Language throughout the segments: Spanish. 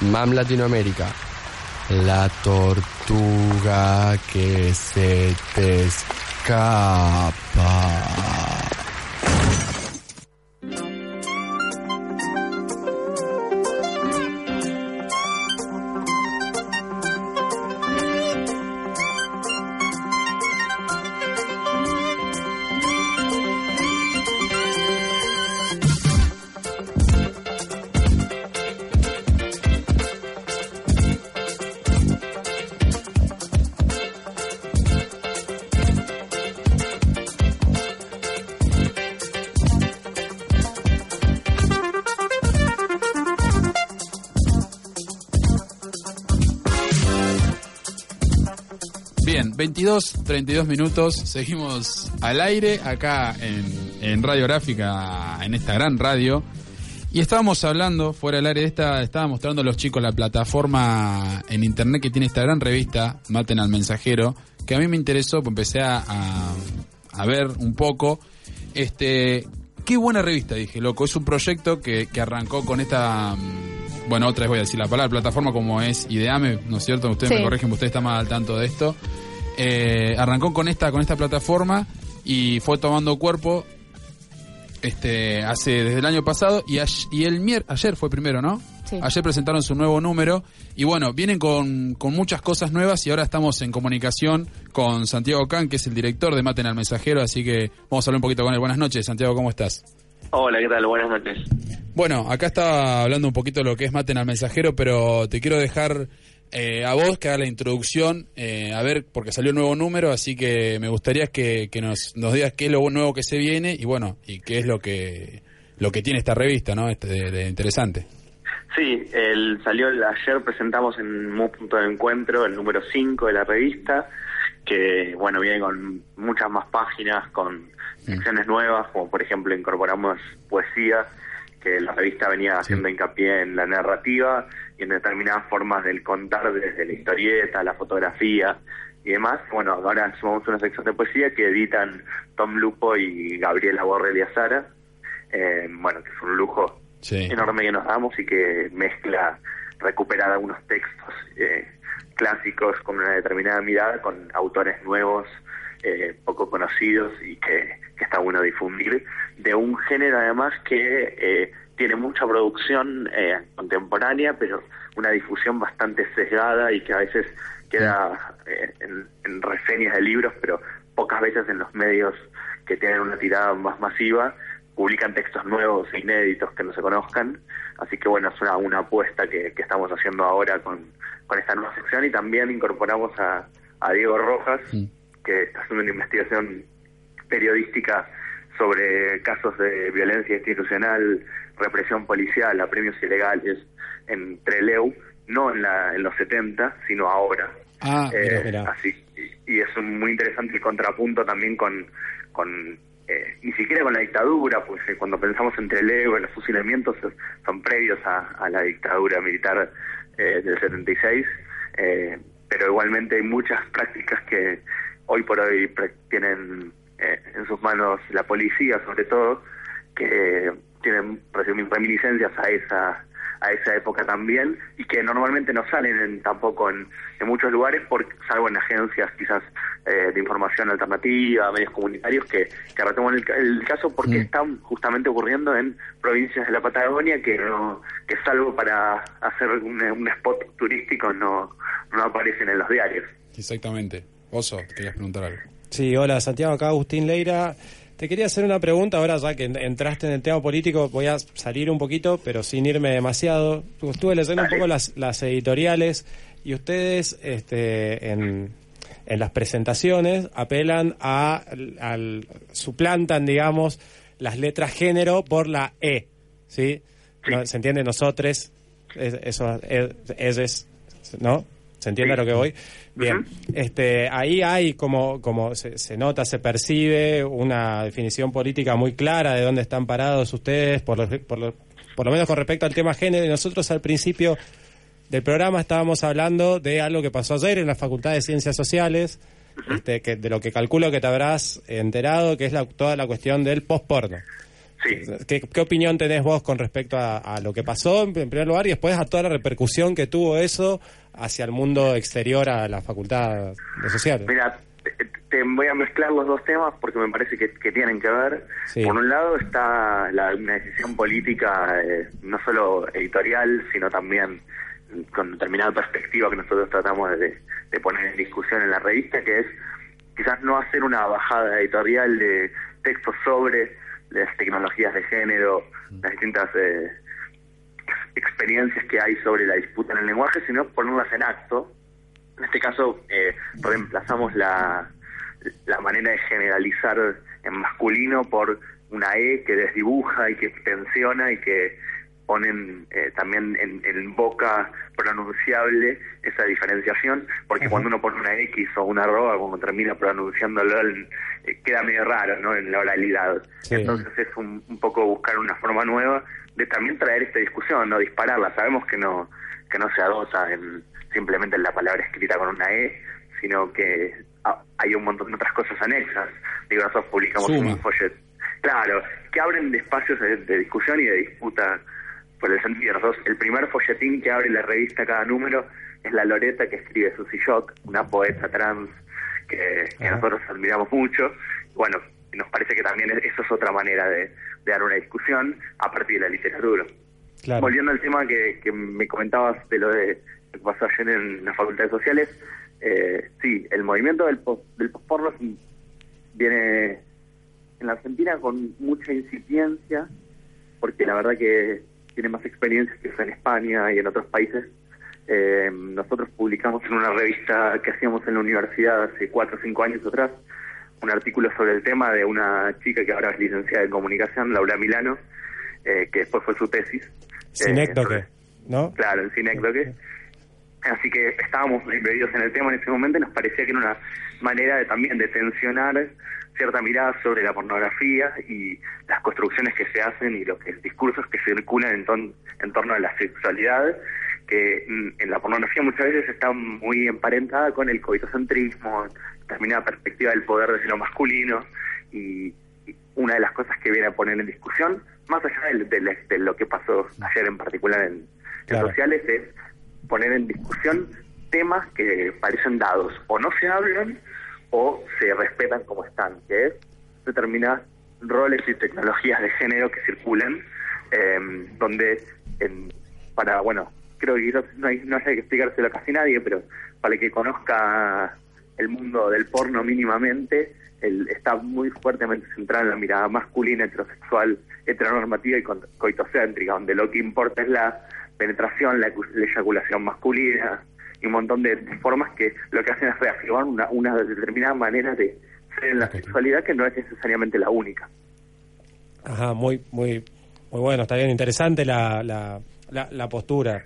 MAM Latinoamérica. La tortuga que se te escapa. 22, 32 minutos, seguimos al aire acá en, en Radiográfica, en esta gran radio. Y estábamos hablando, fuera del aire de esta, estaba mostrando a los chicos la plataforma en internet que tiene esta gran revista, Maten al Mensajero, que a mí me interesó, pues empecé a, a, a ver un poco. Este, qué buena revista, dije, loco. Es un proyecto que, que arrancó con esta, mm, bueno, otra vez voy a decir la palabra, plataforma como es Ideame, ¿no es cierto? Ustedes Sí. me corrigen, usted está más al tanto de esto. Eh, arrancó con esta, con esta plataforma y fue tomando cuerpo este hace desde el año pasado y, el mier ayer fue primero, ¿no? Sí. Ayer presentaron su nuevo número y bueno, vienen con, con muchas cosas nuevas y ahora estamos en comunicación con Santiago Can, que es el director de Maten al Mensajero, así que vamos a hablar un poquito con él. Buenas noches, Santiago, ¿cómo estás? Hola, ¿qué tal? Buenas noches. Bueno, acá estaba hablando un poquito de lo que es Maten al Mensajero, pero te quiero dejar eh, a vos que haga la introducción, eh, a ver, porque salió un nuevo número, así que me gustaría que, que nos, nos digas qué es lo nuevo que se viene y bueno, y qué es lo que lo que tiene esta revista, ¿no? Este, de, de interesante. Sí, el, salió el- ayer, presentamos en un punto de encuentro el número 5 de la revista, que bueno, viene con muchas más páginas, con secciones nuevas, como por ejemplo incorporamos poesía, que la revista venía haciendo hincapié en la narrativa y en determinadas formas del contar desde la historieta, la fotografía y demás. Bueno, ahora sumamos una sección de poesía que editan Tom Lupo y Gabriela Borrelli Azara. Eh, bueno, que es un lujo Sí. enorme que nos damos y que mezcla, recuperar algunos textos eh, clásicos con una determinada mirada, con autores nuevos, eh, poco conocidos y que, que está bueno difundir, de un género además que eh, tiene mucha producción eh, contemporánea, pero una difusión bastante sesgada y que a veces queda eh, en, en reseñas de libros, pero pocas veces en los medios que tienen una tirada más masiva publican textos nuevos e inéditos que no se conozcan. Así que bueno, es una, una apuesta que, que estamos haciendo ahora con, con esta nueva sección y también incorporamos a, a Diego Rojas, que está haciendo una investigación periodística sobre casos de violencia institucional, represión policial, apremios ilegales en Treleu, no en, la, en los 70, sino ahora. Ah, Eh, mira, mira. Así, y, es un muy interesante el contrapunto también con, con eh, ni siquiera con la dictadura, pues eh, cuando pensamos en Trelew, los fusilamientos eh, son previos a, a la dictadura militar eh, del 76, eh, pero igualmente hay muchas prácticas que hoy por hoy tienen eh, en sus manos la policía, sobre todo, que tienen reminiscencias a esa a esa época también y que normalmente no salen en- tampoco en, en muchos lugares, por, salvo en agencias quizás eh, de información alternativa, medios comunitarios que, que retoman el caso porque están justamente ocurriendo en provincias de la Patagonia que no que salvo para hacer un, un spot turístico no, no aparecen en los diarios. Exactamente. Oso, querías preguntar algo. Sí, hola Santiago, acá Agustín Leira. Te quería hacer una pregunta ahora, ya que en- entraste en el tema político, voy a salir un poquito, pero sin irme demasiado. Estuve leyendo un poco las, las editoriales y ustedes este, en, en las presentaciones apelan a al, suplantan, digamos, las letras género por la E, ¿sí? No, ¿Se entiende? Nosotros, Es- eso es, es- es- ¿no? ¿Se entiende a lo que voy? Bien, este, ahí hay como, como se, se nota, se percibe una definición política muy clara de dónde están parados ustedes, por lo, por lo, por lo menos con respecto al tema género. Y nosotros al principio del programa estábamos hablando de algo que pasó ayer en la Facultad de Ciencias Sociales, este, que, de lo que calculo que te habrás enterado, que es la, toda la cuestión del post-porno. Sí. ¿Qué, qué opinión tenés vos con respecto a, a lo que pasó en, en primer lugar y después a toda la repercusión que tuvo eso hacia el mundo exterior a la Facultad de Sociales? Mira, te, voy a mezclar los dos temas porque me parece que, que tienen que ver. Sí. Por un lado está la, una decisión política, eh, no solo editorial, sino también con determinada perspectiva que nosotros tratamos de, de poner en discusión en la revista, que es quizás no hacer una bajada editorial de textos sobre las tecnologías de género, las distintas eh, experiencias que hay sobre la disputa en el lenguaje, sino ponerlas en acto. En este caso, eh, reemplazamos la, la manera de generalizar en masculino por una E que desdibuja y que tensiona y que ponen eh, también en, en boca pronunciable esa diferenciación, porque cuando uno pone una X o una arroba, como termina pronunciándolo, eh, queda medio raro ¿no? en la oralidad. Sí. Entonces es un, un poco buscar una forma nueva de también traer esta discusión, no dispararla. Sabemos que no que no se adota en, simplemente en la palabra escrita con una E, sino que ah, hay un montón de otras cosas anexas. Digo, nosotros publicamos Suma. un folleto. Claro, que abren espacios de, de discusión y de disputa por el sentido. Nosotros, el primer folletín que abre la revista cada número es la Loreta que escribe Susie Shock, una poeta trans que, nosotros admiramos mucho. Bueno, nos parece que también es- eso es otra manera de, de dar una discusión a partir de la literatura. Claro. Volviendo al tema que, que me comentabas de lo de lo que pasó ayer en la Facultad de Sociales, eh, sí, el movimiento del, post, del viene en la Argentina con mucha incipiencia, porque la verdad que tiene más experiencias que en España y en otros países. Eh, nosotros publicamos en una revista que hacíamos en la universidad hace cuatro o cinco años atrás un artículo sobre el tema de una chica que ahora es licenciada en comunicación, Laura Milano, eh, que después fue su tesis. Sinécdoque, Eh, ¿no? Claro, en Cinécdoque. Así que estábamos embebidos en el tema en ese momento y nos parecía que era una manera de también de tensionar cierta mirada sobre la pornografía y las construcciones que se hacen y los discursos que circulan en, ton- en torno a la sexualidad, que mm, en la pornografía muchas veces está muy emparentada con el coitocentrismo, determinada perspectiva del poder desde lo masculino y, y una de las cosas que viene a poner en discusión, más allá de, lo que pasó ayer en particular en, en Claro. sociales, es poner en discusión temas que parecen dados, o no se hablan o se respetan como están, que es determinadas roles y tecnologías de género que circulan, eh, donde para, bueno, creo que quizás no hay, no haya que explicárselo a casi nadie, pero para el que conozca el mundo del porno mínimamente, el- está muy fuertemente centrado en la mirada masculina, heterosexual, heteronormativa y coitocéntrica, donde lo que importa es la penetración, la, la eyaculación masculina y un montón de formas que lo que hacen es reafirmar una, una determinada manera de ser en la sexualidad que no es necesariamente la única. Ajá, muy, muy, muy bueno, está bien, interesante la, la, la, la postura.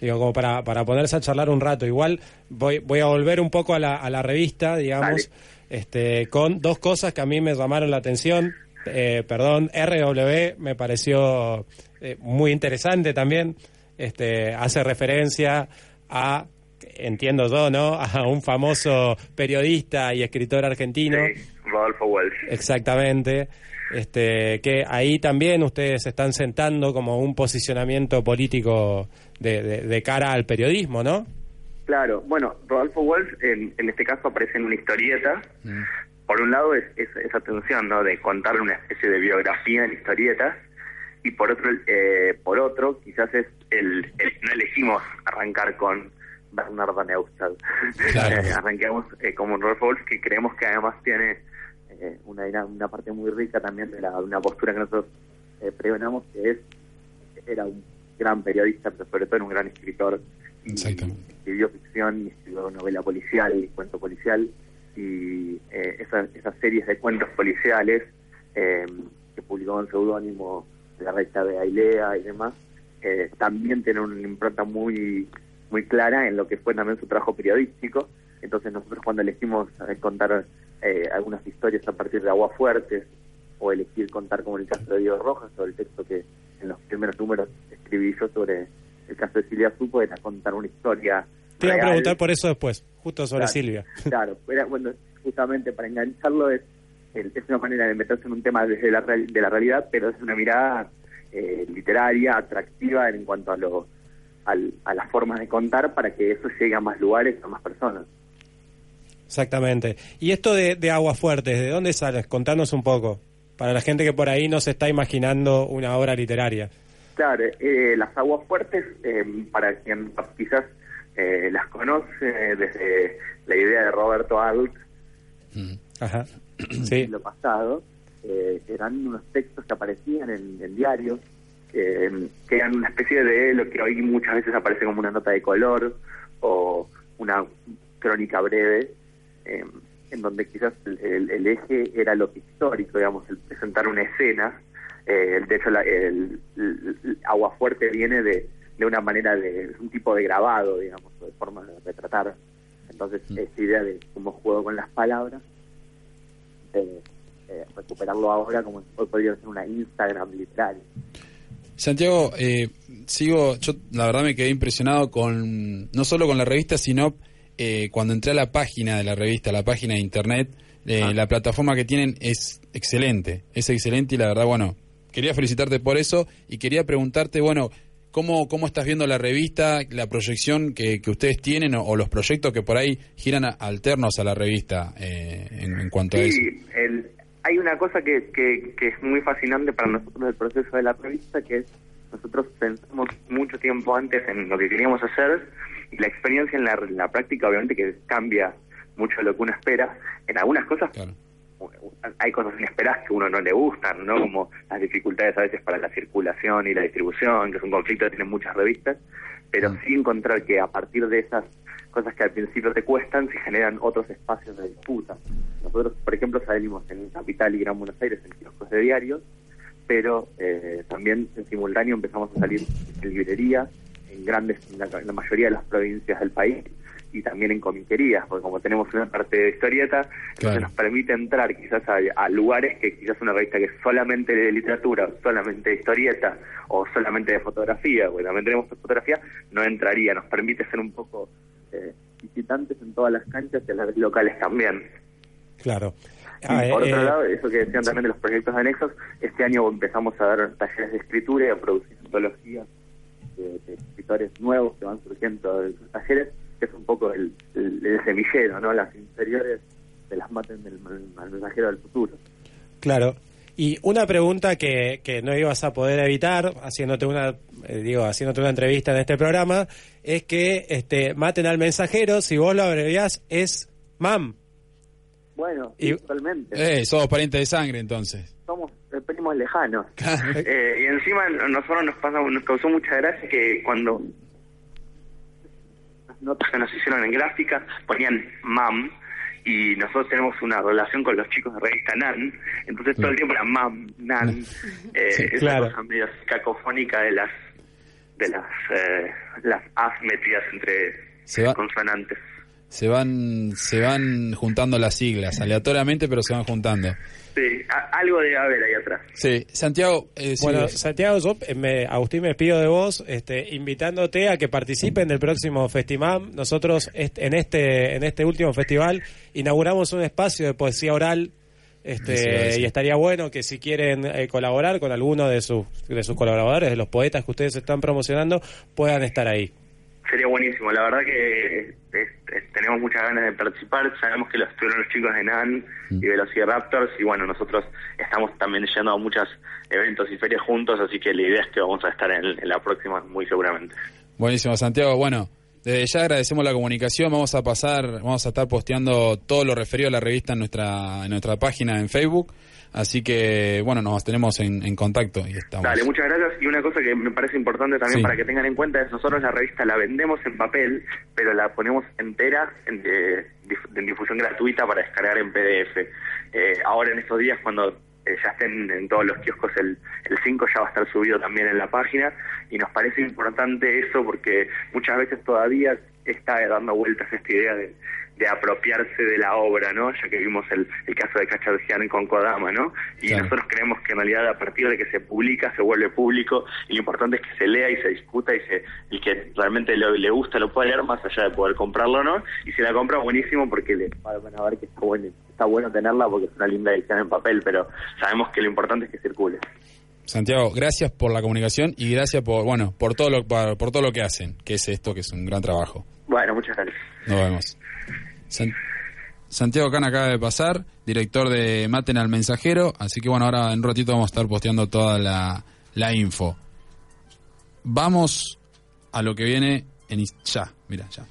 Digo, como para, para ponerse a charlar un rato. Igual voy, voy a volver un poco a la, a la revista, digamos, este, con dos cosas que a mí me llamaron la atención. Eh, perdón, RW me pareció eh, muy interesante también. Este, hace referencia a, entiendo yo, ¿no? A un famoso periodista y escritor argentino. Sí, Rodolfo Walsh. Exactamente. Este, que ahí también ustedes están sentando como un posicionamiento político de, de- de cara al periodismo, ¿no? Claro, bueno, Rodolfo Walsh en, en este caso aparece en una historieta. Por un lado es, es esa tensión ¿no? de contarle una especie de biografía en historietas y por otro, eh, por otro quizás es el, el- no elegimos arrancar con Bernardo Neustadt. Claro. Eh, arranquemos eh, como Rodolfo Walsh que creemos que además tiene eh, una, una parte muy rica también de, la, una postura que nosotros eh, pregonamos que es era un gran periodista, pero sobre todo era un gran escritor. Y Exactamente. escribió ficción y escribió novela policial y cuento policial. Y eh, esas, esas series de cuentos policiales que publicó en seudónimo de la recta de Ailea y demás, eh, también tiene una impronta muy muy clara en lo que fue también su trabajo periodístico. Entonces nosotros cuando elegimos eh, contar eh, algunas historias a partir de Aguas Fuertes o elegir contar como el caso de Diego Rojas o el texto que en los primeros números escribí yo sobre el caso de Silvia Supo era contar una historia Te iba a preguntar por eso después, justo sobre Claro, Silvia. Claro, era, bueno, justamente para engancharlo es, es una manera de meterse en un tema desde la, de la realidad, pero es una mirada eh, literaria, atractiva en cuanto a, lo, al- a las formas de contar para que eso llegue a más lugares, a más personas. Exactamente. Y esto de, de aguas fuertes, ¿de dónde sale? Contanos un poco. Para la gente que por ahí no se está imaginando una obra literaria. Claro, eh, las aguas fuertes, eh, para quien quizás eh, las conoce desde la idea de Roberto Alt, Ajá. Sí. lo pasado, eh, eran unos textos que aparecían en, en diarios, eh, que eran una especie de lo que hoy muchas veces aparece como una nota de color o una crónica breve, eh, en donde quizás el, el- eje era lo histórico, digamos, el presentar una escena. Eh, de hecho, la- el, el- el Agua Fuerte viene de, de una manera de, un tipo de grabado, digamos, o de forma de retratar. Entonces, esta idea de cómo juego con las palabras de eh, recuperarlo ahora como hoy podría ser una Instagram literaria. Santiago, eh, sigo, yo la verdad me quedé impresionado con, no solo con la revista, sino eh, cuando entré a la página de la revista, a la página de internet, eh, Ah. la plataforma que tienen es excelente, es excelente y la verdad, bueno, quería felicitarte por eso y quería preguntarte, bueno, ¿cómo, cómo estás viendo la revista, la proyección que, que ustedes tienen o, o los proyectos que por ahí giran a- alternos a la revista eh, en, en cuanto a eso? El, hay una cosa que, que, que es muy fascinante para nosotros del proceso de la revista, que es nosotros pensamos mucho tiempo antes en lo que queríamos hacer y la experiencia en la, la práctica obviamente que cambia mucho lo que uno espera. En algunas cosas Claro. hay cosas inesperadas que a uno no le gustan, ¿no? Como las dificultades a veces para la circulación y la distribución, que es un conflicto que tienen muchas revistas, pero sí encontrar que a partir de esas cosas que al principio te cuestan, se generan otros espacios de disputa. Nosotros, por ejemplo, salimos en Capital y Gran Buenos Aires en kioscos de diarios, pero eh, también en simultáneo empezamos a salir en librerías, en grandes, en la, en la mayoría de las provincias del país, y también en comiquerías, porque como tenemos una parte de historieta, entonces Claro. nos permite entrar quizás a, a lugares que quizás una revista que es solamente de literatura, solamente de historieta o solamente de fotografía, porque también tenemos fotografía, no entraría, nos permite ser un poco eh, visitantes en todas las canchas y en las locales también. Claro. Y Ah, por eh, otro lado, eso que decían también de los proyectos anexos, este año empezamos a dar talleres de escritura y a producir antologías de, de escritores nuevos que van surgiendo de sus talleres, que es un poco el, el- el semillero, ¿no? Las inferiores de las maten del al mensajero del futuro. Claro. Y una pregunta que, que no ibas a poder evitar haciéndote una eh, digo haciéndote una entrevista en este programa es que este maten al mensajero si vos lo abreviás es mam Bueno, Y- totalmente. Eh, somos parientes de sangre entonces. Somos eh, primos lejanos. Eh, y encima a nosotros nos pasa, nos causó mucha gracia que cuando las notas que nos hicieron en gráfica ponían mam y nosotros tenemos una relación con los chicos de revista NAN, entonces todo el tiempo era mam, NAN, eh, Sí, esa claro. cosa medio cacofónica de las de las eh, las as metidas entre Se va- consonantes. Se van, se van juntando las siglas, aleatoriamente, pero se van juntando. Sí, a- algo debe haber ahí atrás. Sí, Santiago, eh, sí, Bueno, Santiago, yo, eh, me, Agustín, me despido de vos, este, invitándote a que participen del próximo Festimam. Nosotros est- en este en este último festival inauguramos un espacio de poesía oral. Este, decir. y estaría bueno que si quieren eh, colaborar con alguno de sus de sus colaboradores, de los poetas que ustedes están promocionando, puedan estar ahí. Sería buenísimo, la verdad que es- es- tenemos muchas ganas de participar, sabemos que los estuvieron los chicos de NAN y Velociraptors y bueno, nosotros estamos también yendo a muchos eventos y ferias juntos, así que la idea es que vamos a estar en, en la próxima muy seguramente. Buenísimo, Santiago. Bueno, desde ya agradecemos la comunicación. Vamos a pasar, vamos a estar posteando todo lo referido a la revista en nuestra, en nuestra página en Facebook. Así que, bueno, nos tenemos en, en contacto y estamos. Dale, muchas gracias. Y una cosa que me parece importante también Sí. para que tengan en cuenta es nosotros la revista la vendemos en papel, pero la ponemos entera en, de- dif- en difusión gratuita para descargar en PDF. Eh, ahora en estos días cuando eh, ya estén en todos los kioscos el, el 5, ya va a estar subido también en la página. Y nos parece importante eso porque muchas veces todavía está dando vueltas esta idea de, de apropiarse de la obra, ¿no? Ya que vimos el, el caso de Cachargian con Kodama, ¿no? Y Claro. nosotros creemos que en realidad a partir de que se publica se vuelve público y lo importante es que se lea y se discuta y se y que realmente lo- le gusta lo pueda leer más allá de poder comprarlo no y si la compra buenísimo porque le van a ver que está bueno está bueno tenerla porque es una linda edición en papel pero sabemos que lo importante es que circule Santiago, gracias por la comunicación y gracias por, bueno, por todo lo, por, por todo lo que hacen, que es esto, que es un gran trabajo. Bueno muchas gracias Nos vemos. San- Santiago Can acaba de pasar, director de Maten al Mensajero, así que bueno, ahora en un ratito vamos a estar posteando toda la, la info. Vamos a lo que viene en ya, mira, ya.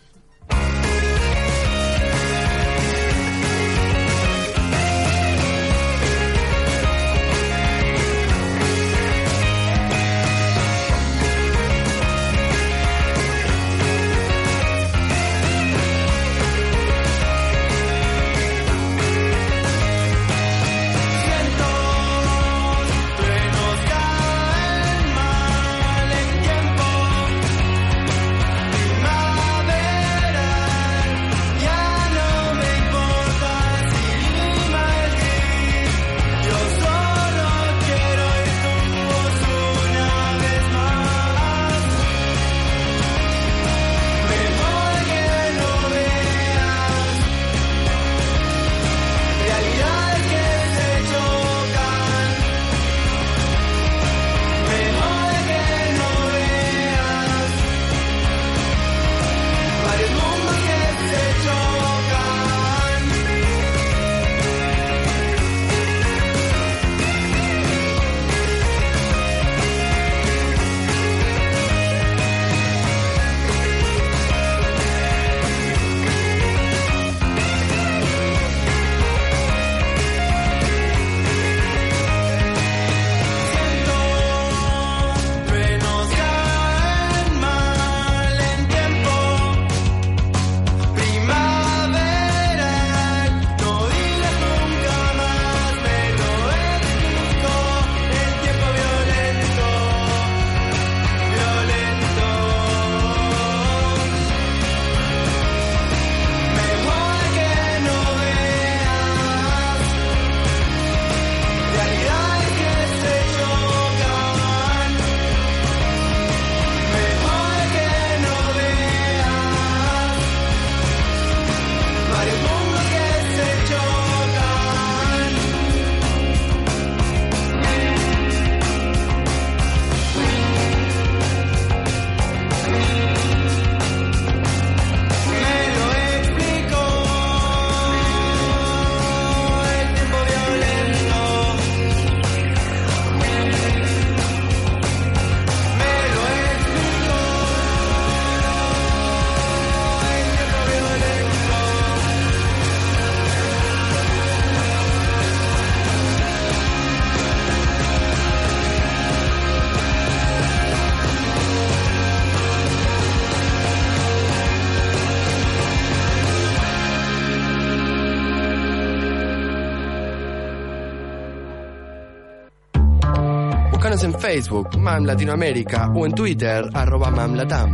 En Facebook, MAM Latinoamérica, o en Twitter, arroba MAMLATAM.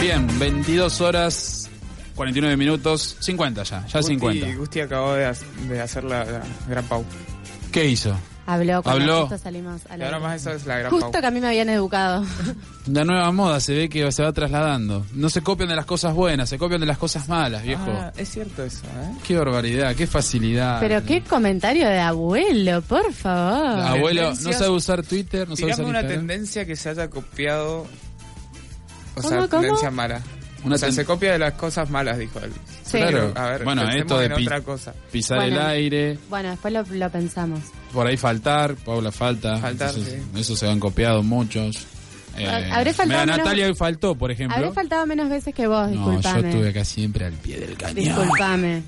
Bien, 22 horas, 49 minutos, 50 ya, ya 50. Gusti, Gusti acabó de, de hacer la, la gran pau. ¿Qué hizo? Habló cuando Habló. justo salimos a la ahora más eso es la gran Justo pau. que a mí me habían educado. La nueva moda se ve que se va trasladando. No se copian de las cosas buenas, se copian de las cosas malas, viejo. Ah, es cierto eso, ¿eh? Qué barbaridad, qué facilidad. Pero qué comentario de abuelo, por favor. Abuelo, no sabe usar Twitter, no sabe usar una Instagram. tendencia que se haya copiado. O ¿Cómo, sea, cómo? tendencia mala. Una o sea, ten- se copia de las cosas malas, dijo él. Sí. Claro. A ver, bueno, esto de pi- otra cosa. pisar Bueno. el aire, Bueno, después lo, lo pensamos. por ahí faltar, Paula falta. Faltar, entonces, sí. Eso se han copiado muchos. Eh, Habré faltado menos- Natalia hoy faltó, por ejemplo. Habré faltado menos veces que vos, no, disculpame. yo estuve acá siempre al pie del cañón. Disculpame.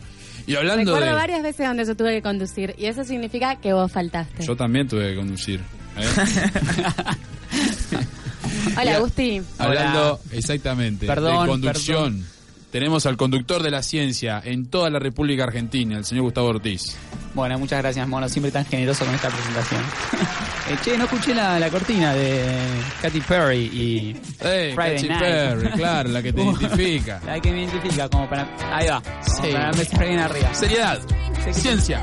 Y hablando Recuerdo de... varias veces donde yo tuve que conducir y eso significa que vos faltaste. Yo también tuve que conducir. ¿eh? Hola, Agustín. Hablando exactamente Perdón, de conducción. Tenemos al conductor de la ciencia en toda la República Argentina, el señor Gustavo Ortiz. Bueno, muchas gracias, Mono. Siempre tan generoso con esta presentación. Eh, che, no escuché la, la cortina de Katy Perry y Eh, Friday Katy Night. Perry, claro, la que te identifica. La que me identifica como para... Ahí va. Sí. Para empezar bien arriba. Seriedad, ciencia,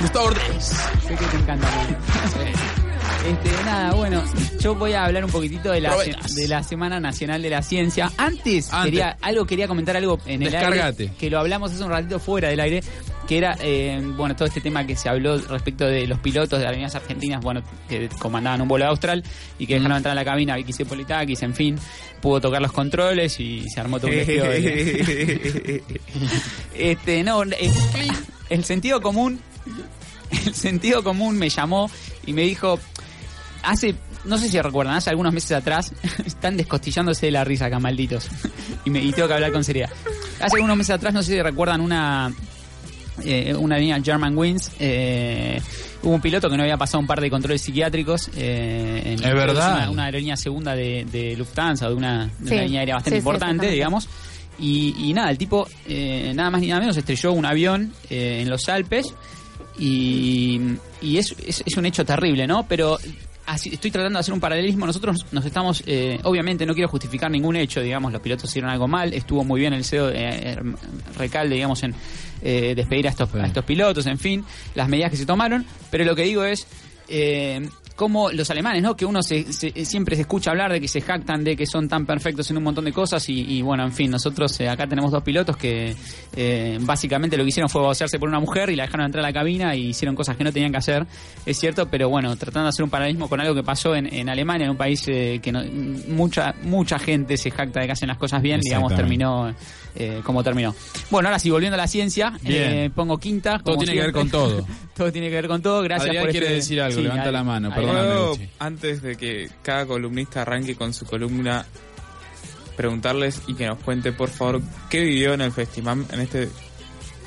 Gustavo Ortiz. Sé que te encanta. Mono. Este, nada, bueno, yo voy a hablar un poquitito de la, Probetas. de la Semana Nacional de la Ciencia. Antes, Antes. quería algo quería comentar algo en el aire, que lo hablamos hace un ratito fuera del aire, que era, eh, bueno, todo este tema que se habló respecto de los pilotos de avenidas argentinas, bueno, que comandaban un vuelo austral y que dejaron entrar a la cabina Vicky Cipolitakis, en fin, pudo tocar los controles y se armó todo un de- Este, no, es- el sentido común, el sentido común me llamó y me dijo, hace, no sé si recuerdan, hace algunos meses atrás, están descostillándose de la risa acá, malditos, y, me, y tengo que hablar con seriedad. Hace algunos meses atrás, no sé si recuerdan una, eh, una línea German Wings, eh, hubo un piloto que no había pasado un par de controles psiquiátricos. eh, en- Es verdad. Una, una aerolínea segunda de, de Lufthansa, de una, de una línea aérea bastante Sí, importante, digamos. Y, y nada, el tipo, eh, nada más ni nada menos, estrelló un avión eh, en los Alpes y, y es, es, es un hecho terrible, ¿no? Pero así, estoy tratando de hacer un paralelismo. Nosotros nos estamos, eh, obviamente no quiero justificar ningún hecho, digamos, los pilotos hicieron algo mal, estuvo muy bien el CEO eh, Recalde, digamos, en eh, despedir a estos, a estos pilotos, en fin, las medidas que se tomaron, pero lo que digo es... Eh, como los alemanes, ¿no? Que uno se, se- siempre se escucha hablar de que se jactan de que son tan perfectos en un montón de cosas y, y, bueno, en fin, nosotros eh, acá tenemos dos pilotos que eh, básicamente lo que hicieron fue basearse por una mujer y la dejaron entrar a la cabina y hicieron cosas que no tenían que hacer, es cierto, pero bueno, tratando de hacer un paralelismo con algo que pasó en, en Alemania, en un país eh, que no- mucha mucha gente se jacta de que hacen las cosas bien, digamos, terminó eh, como terminó. Bueno, ahora sí, volviendo a la ciencia, Bien. eh, pongo quinta. Todo tiene que ver con todo. todo tiene que ver con todo, gracias Adrián por quiere este- decir algo, Sí, levanta ahí- la mano, perdóname. ¿Puedo, antes de que cada columnista arranque con su columna, preguntarles y que nos cuente, por favor, qué vivió en el Festimam, en este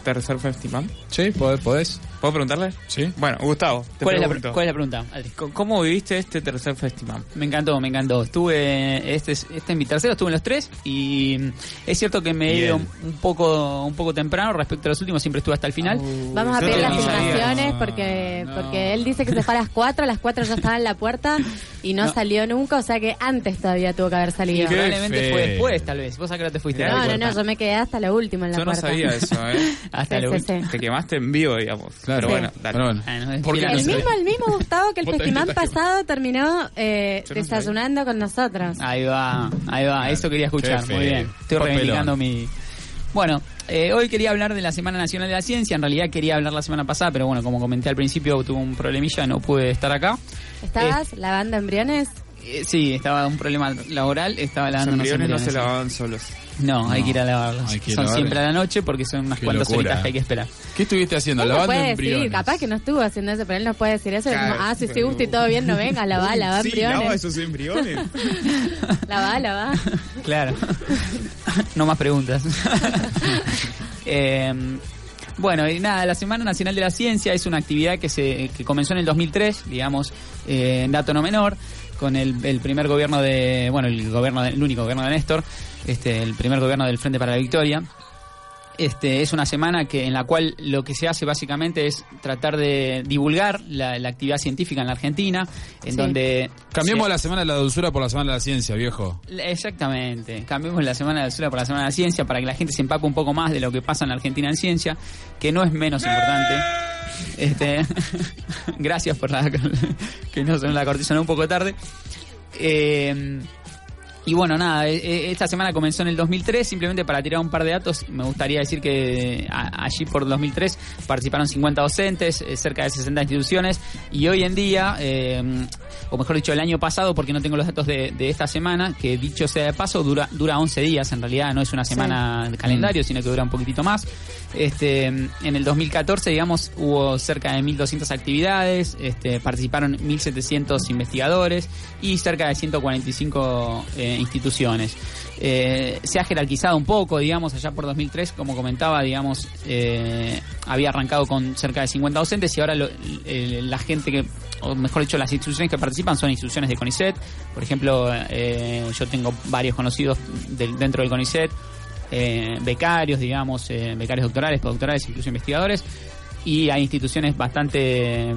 tercer Festimam? Sí, podés. podés. ¿Puedo preguntarle? Sí. Bueno, Gustavo, te ¿Cuál es, la, ¿Cuál es la pregunta? Adri? ¿Cómo viviste este tercer Festimam? Me encantó, me encantó. Estuve, este es, este es mi tercero, estuve en los tres y mm, es cierto que me he ido un poco, un poco temprano respecto a los últimos, siempre estuve hasta el final. Vamos a pedir las No, porque, no. porque él dice que se fue a las 4, a las 4 ya estaba en la puerta y no, No. salió nunca, o sea que antes todavía tuvo que haber Y salido. Qué probablemente fue después, tal vez. Vos a qué hora te fuiste. La No, no, puerta? no, yo me quedé hasta lo último en la Yo no puerta. sabía eso, ¿eh? Hasta Sí, la sí, última. sí. Te quemaste en vivo, digamos. Sí. Pero bueno, dale. Pero bueno. Ah, no, ¿Por qué era- no El mismo, el mismo Gustavo que el festival pasado terminó eh, desayunando con nosotros. Ahí va, ahí va, eso quería escuchar. Muy bien. Estoy Papelón. reivindicando mi. Bueno, eh, hoy quería hablar de la Semana Nacional de la Ciencia. En realidad quería hablar la semana pasada, pero bueno, como comenté al principio, tuve un problemilla, no pude estar acá. ¿Estabas lavando embriones? Eh, sí, estaba un problema laboral, estaba Los lavando unos embriones no se lavaban solos. No, hay que ir a lavarlos. hay que Son lavar. siempre a la noche porque son unas Qué cuantas locura. horitas que hay que esperar. ¿Qué estuviste haciendo? Lavando puede decir, embriones. capaz que no estuvo haciendo eso, pero él no puede decir eso. Claro, ah, si sí, pero- gusta y todo bien, no venga, lavá, lavá embriones. esos embriones. Lavá, lavá. Claro. no más preguntas. Eh, bueno, y nada, la Semana Nacional de la Ciencia es una actividad que se que comenzó en el 2003, digamos, eh, dato no menor, con el, el primer gobierno de, bueno, el gobierno, de- el único gobierno de Néstor, este, el primer gobierno del Frente para la Victoria. Este, es una semana que en la cual lo que se hace básicamente es tratar de divulgar la, la actividad científica en la Argentina, en Sí. donde Cambiemos se- la semana de la dulzura por la semana de la ciencia, viejo. Exactamente. Cambiemos la Semana de la Ciencia por la Semana de la Ciencia para que la gente se empape un poco más de lo que pasa en la Argentina en ciencia, que no es menos importante. Este, gracias por la que no son la cortisona un poco tarde. Eh, y bueno, nada, eh, eh, esta semana comenzó en el 2003, simplemente para tirar un par de datos, me gustaría decir que allí por 2003 participaron 50 docentes, eh, cerca de 60 instituciones, y hoy en día, eh, o mejor dicho, el año pasado, porque no tengo los datos de, de esta semana, que dicho sea de paso, dura, dura 11 días, en realidad no es una semana de calendario, sino que dura un poquitito más. Este, en el 2014, digamos, hubo cerca de 1.200 actividades, este, participaron 1.700 investigadores y cerca de 145 eh, instituciones. Eh, se ha jerarquizado un poco, digamos, allá por 2003, como comentaba, digamos, eh, había arrancado con cerca de 50 docentes y ahora eh, la gente que, o mejor dicho, las instituciones que participan son instituciones de CONICET. Por ejemplo, yo tengo varios conocidos dentro del CONICET, becarios, digamos, becarios doctorales, postdoctorales, incluso investigadores, y hay instituciones bastante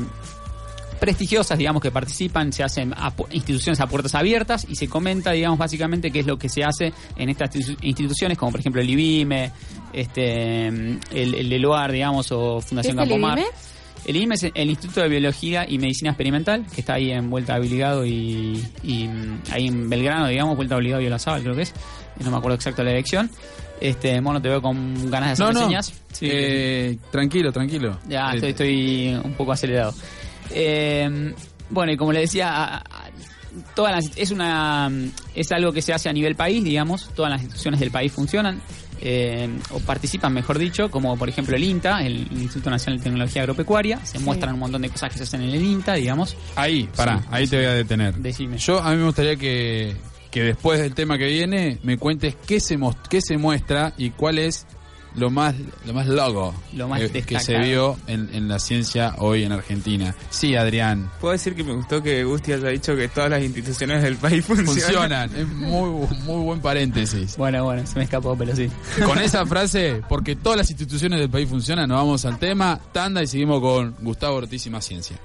prestigiosas, digamos, que participan, se hacen a pu- instituciones a puertas abiertas y se comenta, digamos, básicamente qué es lo que se hace en estas institu- instituciones, como por ejemplo el IBIME, este, el, el ELUAR, digamos, o Fundación ¿Qué es el Campomar. IBIME? El IBIME es el Instituto de Biología y Medicina Experimental, que está ahí en Vuelta a Obligado y, y, mm, ahí en Belgrano, digamos, Vuelta a Obligado y Olazábal, creo que es. No me acuerdo exacto la dirección. Este, mono, te veo con ganas de hacer no. señas. Sí. Eh, tranquilo, tranquilo. Ya, Eh, estoy, estoy un poco acelerado. Eh, bueno, y como le decía, todas las, es una es algo que se hace a nivel país, digamos. Todas las instituciones del país funcionan eh, o participan, mejor dicho, como por ejemplo el INTA, el Instituto Nacional de Tecnología Agropecuaria. Se Sí. muestran un montón de cosas que se hacen en el INTA, digamos. Ahí, pará, Sí, ahí te voy a detener. Decime. Yo a mí me gustaría que, que después del tema que viene me cuentes qué se qué se muestra y cuál es lo más lo más logo Lo más eh, que se vio en, en la ciencia hoy en Argentina. Sí, Adrián. Puedo decir que me gustó que Gusti haya dicho que todas las instituciones del país funcionan. Funcionan, es muy, muy buen paréntesis. Bueno, bueno, se me escapó, pero sí. Con esa frase, porque todas las instituciones del país funcionan, nos vamos al tema, tanda y seguimos con Gustavo Ortiz y más ciencia.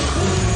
Thank you.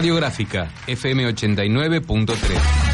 Radiográfica FM 89.3.